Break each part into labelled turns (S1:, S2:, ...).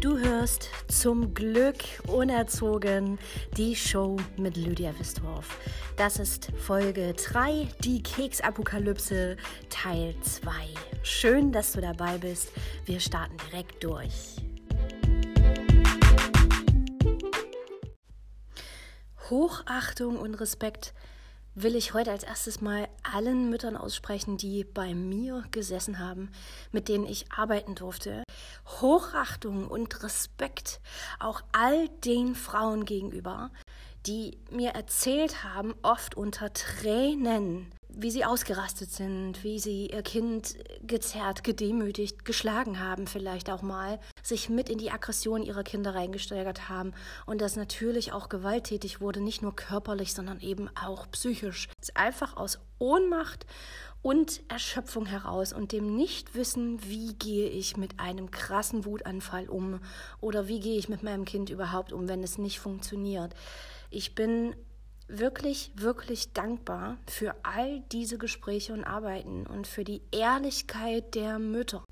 S1: Du hörst zum Glück unerzogen die Show mit Lydia Wisthoff. Das ist Folge 3, die Keksapokalypse Teil 2. Schön, dass du dabei bist. Wir starten direkt durch. Hochachtung und Respekt will ich heute als erstes mal allen Müttern aussprechen, die bei mir gesessen haben, mit denen ich arbeiten durfte. Hochachtung und Respekt auch all den Frauen gegenüber, die mir erzählt haben, oft unter Tränen, wie sie ausgerastet sind, wie sie ihr Kind gezerrt, gedemütigt, geschlagen haben, vielleicht auch mal, sich mit in die Aggression ihrer Kinder reingesteigert haben und das natürlich auch gewalttätig wurde, nicht nur körperlich, sondern eben auch psychisch. Einfach aus Ohnmacht und Erschöpfung heraus und dem Nichtwissen, wie gehe ich mit einem krassen Wutanfall um oder wie gehe ich mit meinem Kind überhaupt um, wenn es nicht funktioniert. Ich bin wirklich, wirklich dankbar für all diese Gespräche und Arbeiten und für die Ehrlichkeit der Mütter.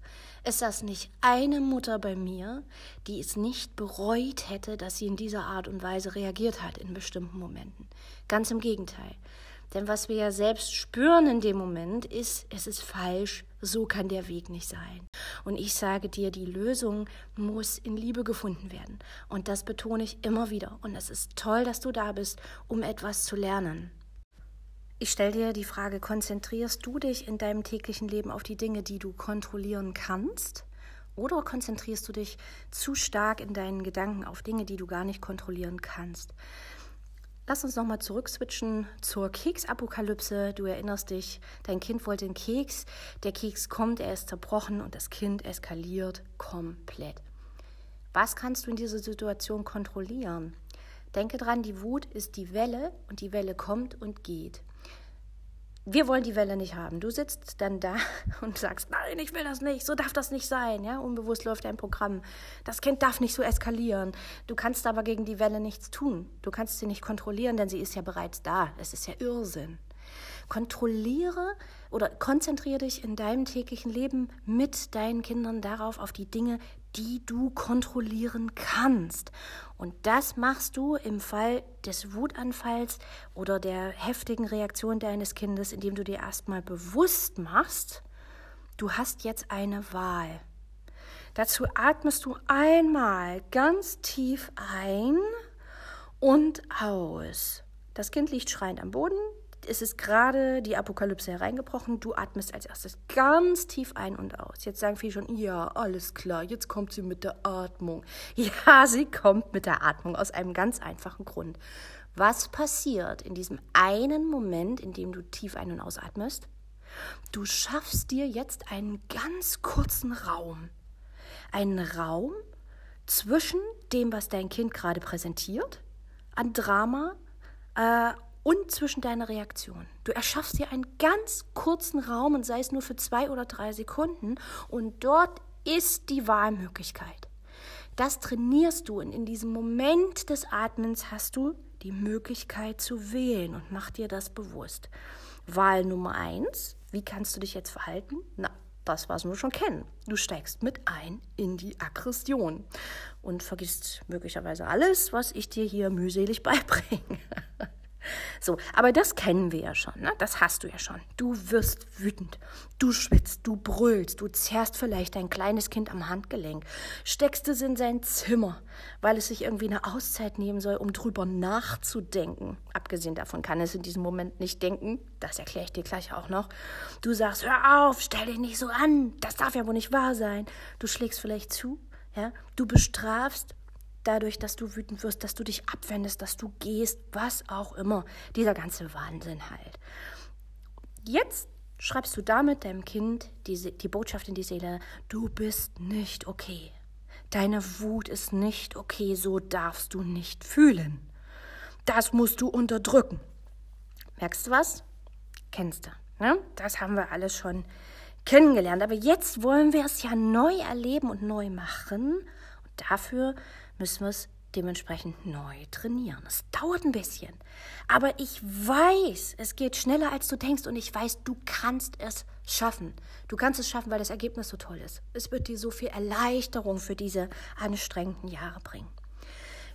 S1: Ist das nicht eine Mutter bei mir, die es nicht bereut hätte, dass sie in dieser Art und Weise reagiert hat in bestimmten Momenten? Ganz im Gegenteil. Denn was wir ja selbst spüren in dem Moment ist, es ist falsch, so kann der Weg nicht sein. Und ich sage dir, die Lösung muss in Liebe gefunden werden. Und das betone ich immer wieder. Und es ist toll, dass du da bist, um etwas zu lernen. Ich stelle dir die Frage, konzentrierst du dich in deinem täglichen Leben auf die Dinge, die du kontrollieren kannst? Oder konzentrierst du dich zu stark in deinen Gedanken auf Dinge, die du gar nicht kontrollieren kannst? Lass uns nochmal zurückswitchen zur Keksapokalypse. Du erinnerst dich, dein Kind wollte einen Keks, der Keks kommt, er ist zerbrochen und das Kind eskaliert komplett. Was kannst du in dieser Situation kontrollieren? Denke dran, die Wut ist die Welle und die Welle kommt und geht wir wollen die Welle nicht haben. Du sitzt dann da und sagst, nein, ich will das nicht, so darf das nicht sein. Ja, unbewusst läuft dein Programm. Das Kind darf nicht so eskalieren. Du kannst aber gegen die Welle nichts tun. Du kannst sie nicht kontrollieren, denn sie ist ja bereits da. Es ist ja Irrsinn. Kontrolliere oder konzentriere dich in deinem täglichen Leben mit deinen Kindern darauf, auf die Dinge, die du kontrollieren kannst. Und das machst du im Fall des Wutanfalls oder der heftigen Reaktion deines Kindes, indem du dir erstmal bewusst machst, du hast jetzt eine Wahl. Dazu atmest du einmal ganz tief ein und aus. Das Kind liegt schreiend am Boden, es ist gerade die Apokalypse hereingebrochen. Du atmest als erstes ganz tief ein und aus. Jetzt sagen viele schon, ja, alles klar, jetzt kommt sie mit der Atmung. Ja, sie kommt mit der Atmung aus einem ganz einfachen Grund. Was passiert in diesem einen Moment, in dem du tief ein- und ausatmest? Du schaffst dir jetzt einen ganz kurzen Raum. Einen Raum zwischen dem, was dein Kind gerade präsentiert, an Drama äh, und zwischen deiner Reaktion. Du erschaffst dir einen ganz kurzen Raum und sei es nur für zwei oder drei Sekunden und dort ist die Wahlmöglichkeit. Das trainierst du und in diesem Moment des Atmens hast du die Möglichkeit zu wählen und mach dir das bewusst. Wahl Nummer eins, wie kannst du dich jetzt verhalten? Na, das, was wir schon kennen. Du steigst mit ein in die Aggression und vergisst möglicherweise alles, was ich dir hier mühselig beibringe. So, aber das kennen wir ja schon, ne? das hast du ja schon. Du wirst wütend, du schwitzt, du brüllst, du zerrst vielleicht dein kleines Kind am Handgelenk, steckst es in sein Zimmer, weil es sich irgendwie eine Auszeit nehmen soll, um drüber nachzudenken. Abgesehen davon kann es in diesem Moment nicht denken, das erkläre ich dir gleich auch noch. Du sagst, hör auf, stell dich nicht so an, das darf ja wohl nicht wahr sein. Du schlägst vielleicht zu, ja? du bestrafst dadurch, dass du wütend wirst, dass du dich abwendest, dass du gehst, was auch immer. Dieser ganze Wahnsinn halt. Jetzt schreibst du damit deinem Kind die, die Botschaft in die Seele, du bist nicht okay. Deine Wut ist nicht okay, so darfst du nicht fühlen. Das musst du unterdrücken. Merkst du was? Kennst du. Ne? Das haben wir alles schon kennengelernt. Aber jetzt wollen wir es ja neu erleben und neu machen. Und dafür müssen wir es dementsprechend neu trainieren. Es dauert ein bisschen. Aber ich weiß, es geht schneller, als du denkst. Und ich weiß, du kannst es schaffen. Du kannst es schaffen, weil das Ergebnis so toll ist. Es wird dir so viel Erleichterung für diese anstrengenden Jahre bringen.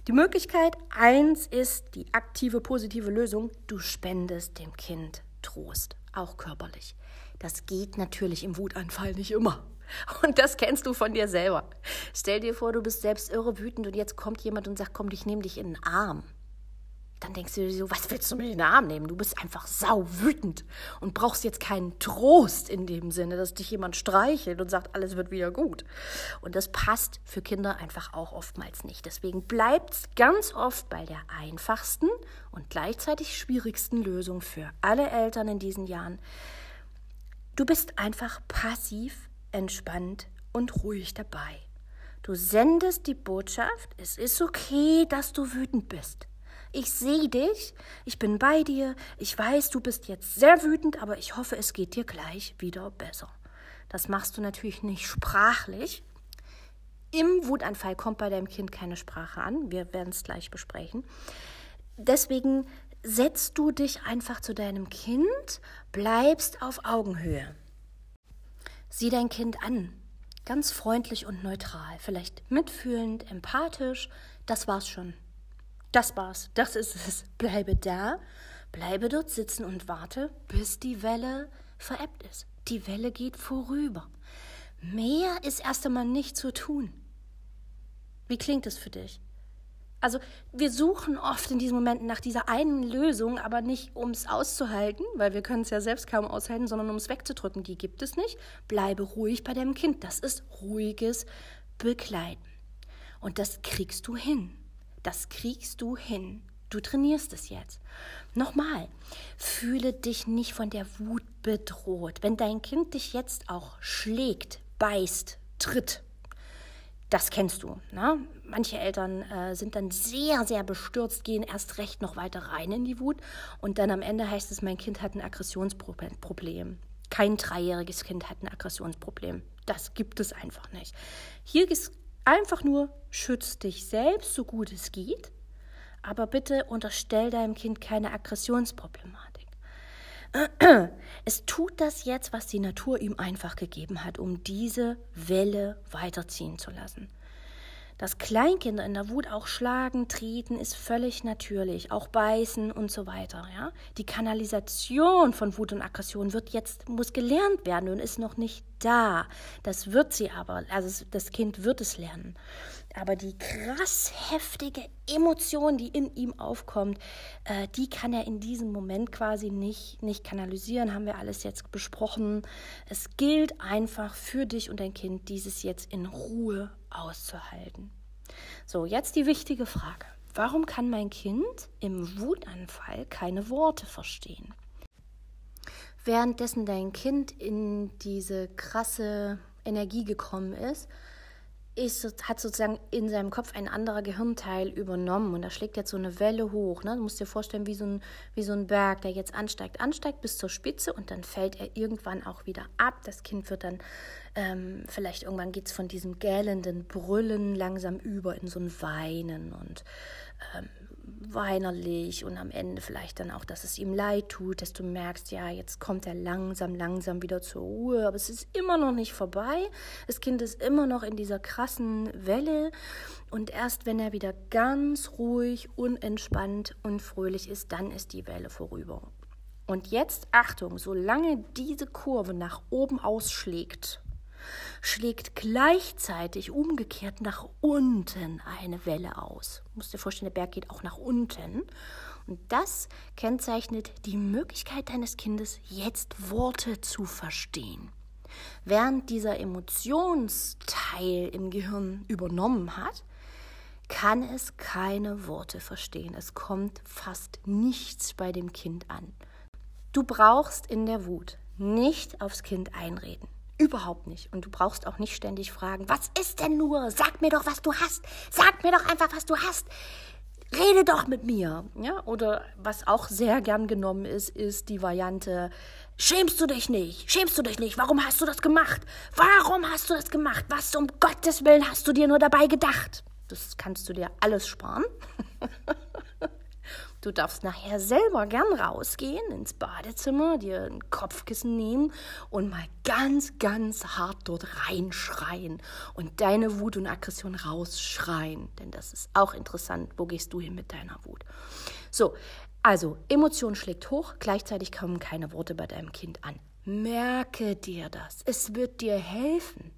S1: Die Möglichkeit eins ist die aktive positive Lösung. Du spendest dem Kind Trost, auch körperlich. Das geht natürlich im Wutanfall nicht immer. Und das kennst du von dir selber. Stell dir vor, du bist selbst irre wütend und jetzt kommt jemand und sagt, komm, ich nehme dich in den Arm dann denkst du dir so, was willst du mit in den Arm nehmen? Du bist einfach sau wütend und brauchst jetzt keinen Trost in dem Sinne, dass dich jemand streichelt und sagt, alles wird wieder gut. Und das passt für Kinder einfach auch oftmals nicht. Deswegen bleibt es ganz oft bei der einfachsten und gleichzeitig schwierigsten Lösung für alle Eltern in diesen Jahren. Du bist einfach passiv, entspannt und ruhig dabei. Du sendest die Botschaft, es ist okay, dass du wütend bist. Ich sehe dich, ich bin bei dir, ich weiß, du bist jetzt sehr wütend, aber ich hoffe, es geht dir gleich wieder besser. Das machst du natürlich nicht sprachlich. Im Wutanfall kommt bei deinem Kind keine Sprache an. Wir werden es gleich besprechen. Deswegen setzt du dich einfach zu deinem Kind, bleibst auf Augenhöhe. Sieh dein Kind an, ganz freundlich und neutral, vielleicht mitfühlend, empathisch, das war's schon. Das war's, das ist es. Bleibe da, bleibe dort sitzen und warte, bis die Welle verebbt ist. Die Welle geht vorüber. Mehr ist erst einmal nicht zu tun. Wie klingt es für dich? Also wir suchen oft in diesen Momenten nach dieser einen Lösung, aber nicht um es auszuhalten, weil wir können es ja selbst kaum aushalten, sondern um es wegzudrücken. Die gibt es nicht. Bleibe ruhig bei deinem Kind. Das ist ruhiges Begleiten. Und das kriegst du hin. Das kriegst du hin. Du trainierst es jetzt. Nochmal, fühle dich nicht von der Wut bedroht. Wenn dein Kind dich jetzt auch schlägt, beißt, tritt, das kennst du. Ne? Manche Eltern äh, sind dann sehr, sehr bestürzt, gehen erst recht noch weiter rein in die Wut und dann am Ende heißt es, mein Kind hat ein Aggressionsproblem. Kein dreijähriges Kind hat ein Aggressionsproblem. Das gibt es einfach nicht. Hier ist Einfach nur schütz dich selbst, so gut es geht, aber bitte unterstell deinem Kind keine Aggressionsproblematik. Es tut das jetzt, was die Natur ihm einfach gegeben hat, um diese Welle weiterziehen zu lassen. Dass Kleinkinder in der Wut auch schlagen, treten, ist völlig natürlich, auch beißen und so weiter. Ja? Die Kanalisation von Wut und Aggression wird jetzt, muss gelernt werden und ist noch nicht da. Das wird sie aber, also das Kind wird es lernen. Aber die krass heftige Emotion, die in ihm aufkommt, äh, die kann er in diesem Moment quasi nicht, nicht kanalisieren, haben wir alles jetzt besprochen. Es gilt einfach für dich und dein Kind, dieses jetzt in Ruhe auszuhalten. So, jetzt die wichtige Frage. Warum kann mein Kind im Wutanfall keine Worte verstehen? Währenddessen dein Kind in diese krasse Energie gekommen ist, ist, hat sozusagen in seinem Kopf ein anderer Gehirnteil übernommen und da schlägt jetzt so eine Welle hoch. Ne? Du musst dir vorstellen, wie so, ein, wie so ein Berg, der jetzt ansteigt, ansteigt bis zur Spitze und dann fällt er irgendwann auch wieder ab. Das Kind wird dann, ähm, vielleicht irgendwann geht es von diesem gählenden Brüllen langsam über in so ein Weinen und ähm, weinerlich und am Ende vielleicht dann auch, dass es ihm leid tut, dass du merkst, ja, jetzt kommt er langsam, langsam wieder zur Ruhe, aber es ist immer noch nicht vorbei. Das Kind ist immer noch in dieser krassen Welle und erst wenn er wieder ganz ruhig, unentspannt und fröhlich ist, dann ist die Welle vorüber. Und jetzt Achtung, solange diese Kurve nach oben ausschlägt, schlägt gleichzeitig umgekehrt nach unten eine Welle aus. Du musst dir vorstellen, der Berg geht auch nach unten. Und das kennzeichnet die Möglichkeit deines Kindes, jetzt Worte zu verstehen. Während dieser Emotionsteil im Gehirn übernommen hat, kann es keine Worte verstehen. Es kommt fast nichts bei dem Kind an. Du brauchst in der Wut nicht aufs Kind einreden. Überhaupt nicht. Und du brauchst auch nicht ständig fragen, was ist denn nur? Sag mir doch, was du hast. Sag mir doch einfach, was du hast. Rede doch mit mir. Ja, oder was auch sehr gern genommen ist, ist die Variante, schämst du dich nicht? Schämst du dich nicht? Warum hast du das gemacht? Warum hast du das gemacht? Was um Gottes Willen hast du dir nur dabei gedacht? Das kannst du dir alles sparen. Du darfst nachher selber gern rausgehen ins Badezimmer, dir ein Kopfkissen nehmen und mal ganz, ganz hart dort reinschreien und deine Wut und Aggression rausschreien. Denn das ist auch interessant. Wo gehst du hin mit deiner Wut? So, also Emotion schlägt hoch, gleichzeitig kommen keine Worte bei deinem Kind an. Merke dir das. Es wird dir helfen.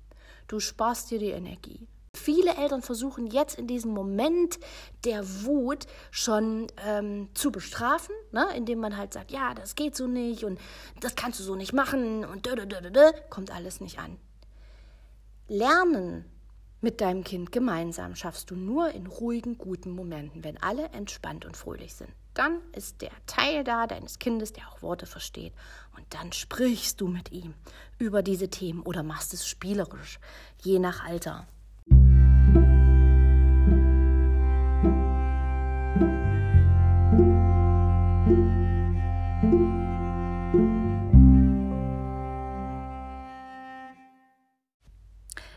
S1: Du sparst dir die Energie. Viele Eltern versuchen jetzt in diesem Moment der Wut schon ähm, zu bestrafen, ne? indem man halt sagt, ja, das geht so nicht und das kannst du so nicht machen und dö, dö, dö, dö, kommt alles nicht an. Lernen mit deinem Kind gemeinsam schaffst du nur in ruhigen, guten Momenten, wenn alle entspannt und fröhlich sind. Dann ist der Teil da deines Kindes, der auch Worte versteht. Und dann sprichst du mit ihm über diese Themen oder machst es spielerisch, je nach Alter.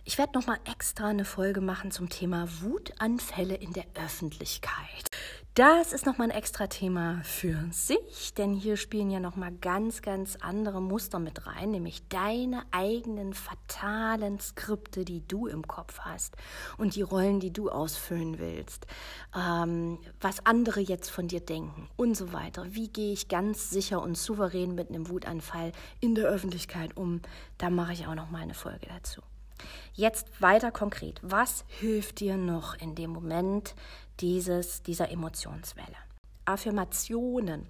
S1: Ich werde noch mal extra eine Folge machen zum Thema Wutanfälle in der Öffentlichkeit. Das ist nochmal ein extra Thema für sich, denn hier spielen ja nochmal ganz, ganz andere Muster mit rein, nämlich deine eigenen fatalen Skripte, die du im Kopf hast und die Rollen, die du ausfüllen willst, ähm, was andere jetzt von dir denken und so weiter. Wie gehe ich ganz sicher und souverän mit einem Wutanfall in der Öffentlichkeit um? Da mache ich auch nochmal eine Folge dazu. Jetzt weiter konkret. Was hilft dir noch in dem Moment dieses, dieser Emotionswelle? Affirmationen.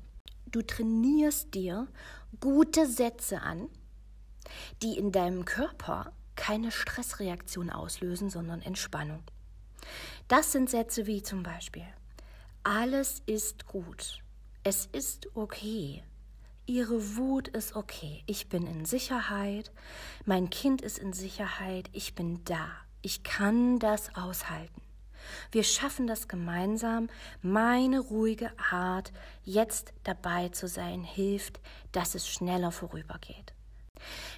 S1: Du trainierst dir gute Sätze an, die in deinem Körper keine Stressreaktion auslösen, sondern Entspannung. Das sind Sätze wie zum Beispiel, alles ist gut, es ist okay, Ihre Wut ist okay. Ich bin in Sicherheit. Mein Kind ist in Sicherheit. Ich bin da. Ich kann das aushalten. Wir schaffen das gemeinsam. Meine ruhige Art, jetzt dabei zu sein, hilft, dass es schneller vorübergeht.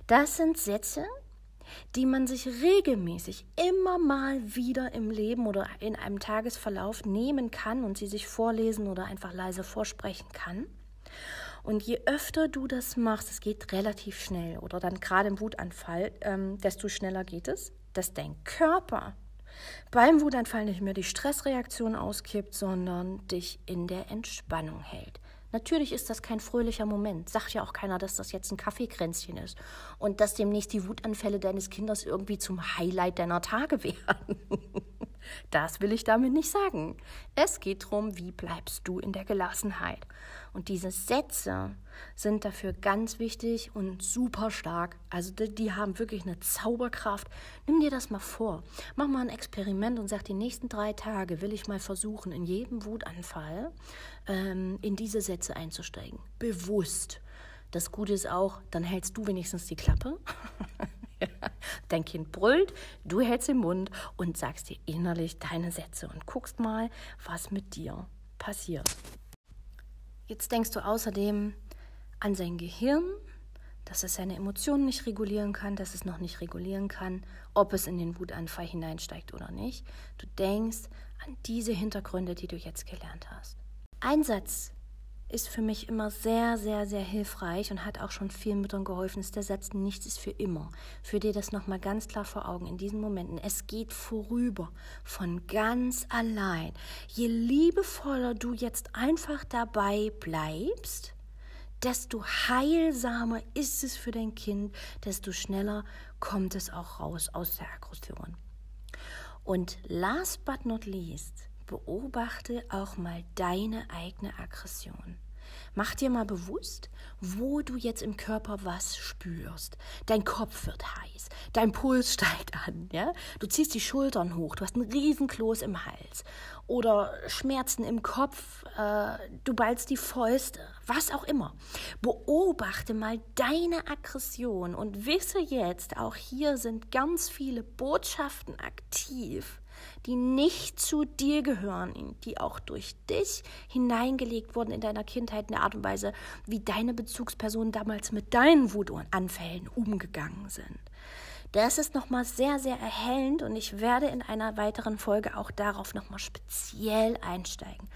S1: Das sind Sätze, die man sich regelmäßig immer mal wieder im Leben oder in einem Tagesverlauf nehmen kann und sie sich vorlesen oder einfach leise vorsprechen kann. Und je öfter du das machst, es geht relativ schnell oder dann gerade im Wutanfall, ähm, desto schneller geht es, dass dein Körper beim Wutanfall nicht mehr die Stressreaktion auskippt, sondern dich in der Entspannung hält. Natürlich ist das kein fröhlicher Moment. Sagt ja auch keiner, dass das jetzt ein Kaffeekränzchen ist und dass demnächst die Wutanfälle deines Kindes irgendwie zum Highlight deiner Tage werden. Das will ich damit nicht sagen. Es geht darum, wie bleibst du in der Gelassenheit. Und diese Sätze sind dafür ganz wichtig und super stark. Also die, die, haben wirklich eine Zauberkraft. Nimm dir das mal vor. Mach mal ein Experiment und sag, die nächsten drei Tage will ich mal versuchen, in jedem Wutanfall ähm, in diese Sätze einzusteigen. Bewusst. Das Gute ist auch, dann hältst du wenigstens die Klappe. Dein Kind brüllt, du hältst den Mund und sagst dir innerlich deine Sätze und guckst mal, was mit dir passiert. Jetzt denkst du außerdem an sein Gehirn, dass es seine Emotionen nicht regulieren kann, dass es noch nicht regulieren kann, ob es in den Wutanfall hineinsteigt oder nicht. Du denkst an diese Hintergründe, die du jetzt gelernt hast. Ein Satz, ist für mich immer sehr, sehr, sehr hilfreich und hat auch schon vielen Müttern geholfen, ist der Satz, nichts ist für immer. Für dir das nochmal ganz klar vor Augen in diesen Momenten. Es geht vorüber, von ganz allein. Je liebevoller du jetzt einfach dabei bleibst, desto heilsamer ist es für dein Kind, desto schneller kommt es auch raus aus der Aggression. Und last but not least, beobachte auch mal deine eigene Aggression. Mach dir mal bewusst, wo du jetzt im Körper was spürst. Dein Kopf wird heiß, dein Puls steigt an, ja? Du ziehst die Schultern hoch, du hast einen Riesenkloß im Hals oder Schmerzen im Kopf, äh, du ballst die Fäuste, was auch immer. Beobachte mal deine Aggression und wisse jetzt, auch hier sind ganz viele Botschaften aktiv die nicht zu dir gehören, die auch durch dich hineingelegt wurden in deiner Kindheit in der Art und Weise, wie deine Bezugspersonen damals mit deinen Wutanfällen umgegangen sind. Das ist nochmal sehr, sehr erhellend und ich werde in einer weiteren Folge auch darauf nochmal speziell einsteigen.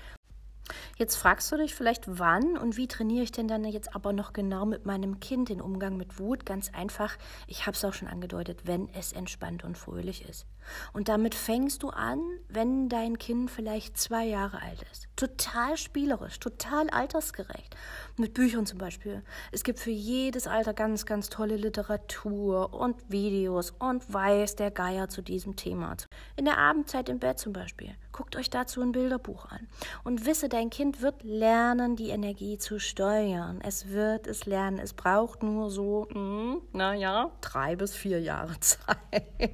S1: Jetzt fragst du dich vielleicht, wann und wie trainiere ich denn dann jetzt aber noch genau mit meinem Kind den Umgang mit Wut? Ganz einfach, ich habe es auch schon angedeutet, wenn es entspannt und fröhlich ist. Und damit fängst du an, wenn dein Kind vielleicht zwei Jahre alt ist. Total spielerisch, total altersgerecht. Mit Büchern zum Beispiel. Es gibt für jedes Alter ganz, ganz tolle Literatur und Videos und weiß der Geier zu diesem Thema. In der Abendzeit im Bett zum Beispiel. Guckt euch dazu ein Bilderbuch an und wisse, dein Kind wird lernen, die Energie zu steuern. Es wird es lernen. Es braucht nur so, hm, naja, drei bis vier Jahre Zeit.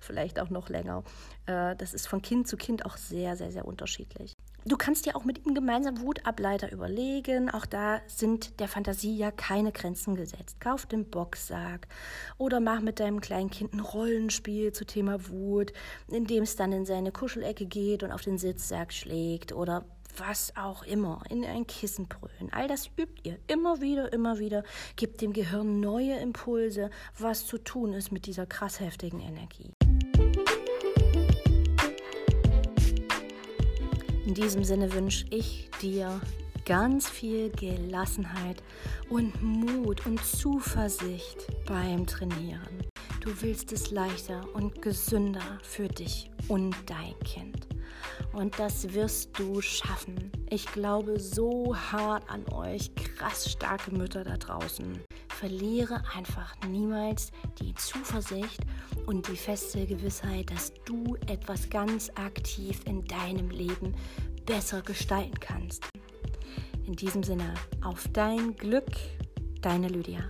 S1: Vielleicht auch noch länger. Äh, das ist von Kind zu Kind auch sehr, sehr, sehr unterschiedlich. Du kannst dir auch mit ihm gemeinsam Wutableiter überlegen. Auch da sind der Fantasie ja keine Grenzen gesetzt. Kauf den Boxsack oder mach mit deinem kleinen Kind ein Rollenspiel zu Thema Wut, in dem es dann in seine Kuschelecke geht und auf den Sitzsack schlägt oder was auch immer, in ein Kissen brüllen. All das übt ihr immer wieder, immer wieder. Gebt dem Gehirn neue Impulse, was zu tun ist mit dieser krass heftigen Energie. In diesem Sinne wünsche ich dir ganz viel Gelassenheit und Mut und Zuversicht beim Trainieren. Du willst es leichter und gesünder für dich und dein Kind. Und das wirst du schaffen. Ich glaube so hart an euch, krass starke Mütter da draußen. Verliere einfach niemals die Zuversicht und die feste Gewissheit, dass du etwas ganz aktiv in deinem Leben besser gestalten kannst. In diesem Sinne, auf dein Glück, deine Lydia.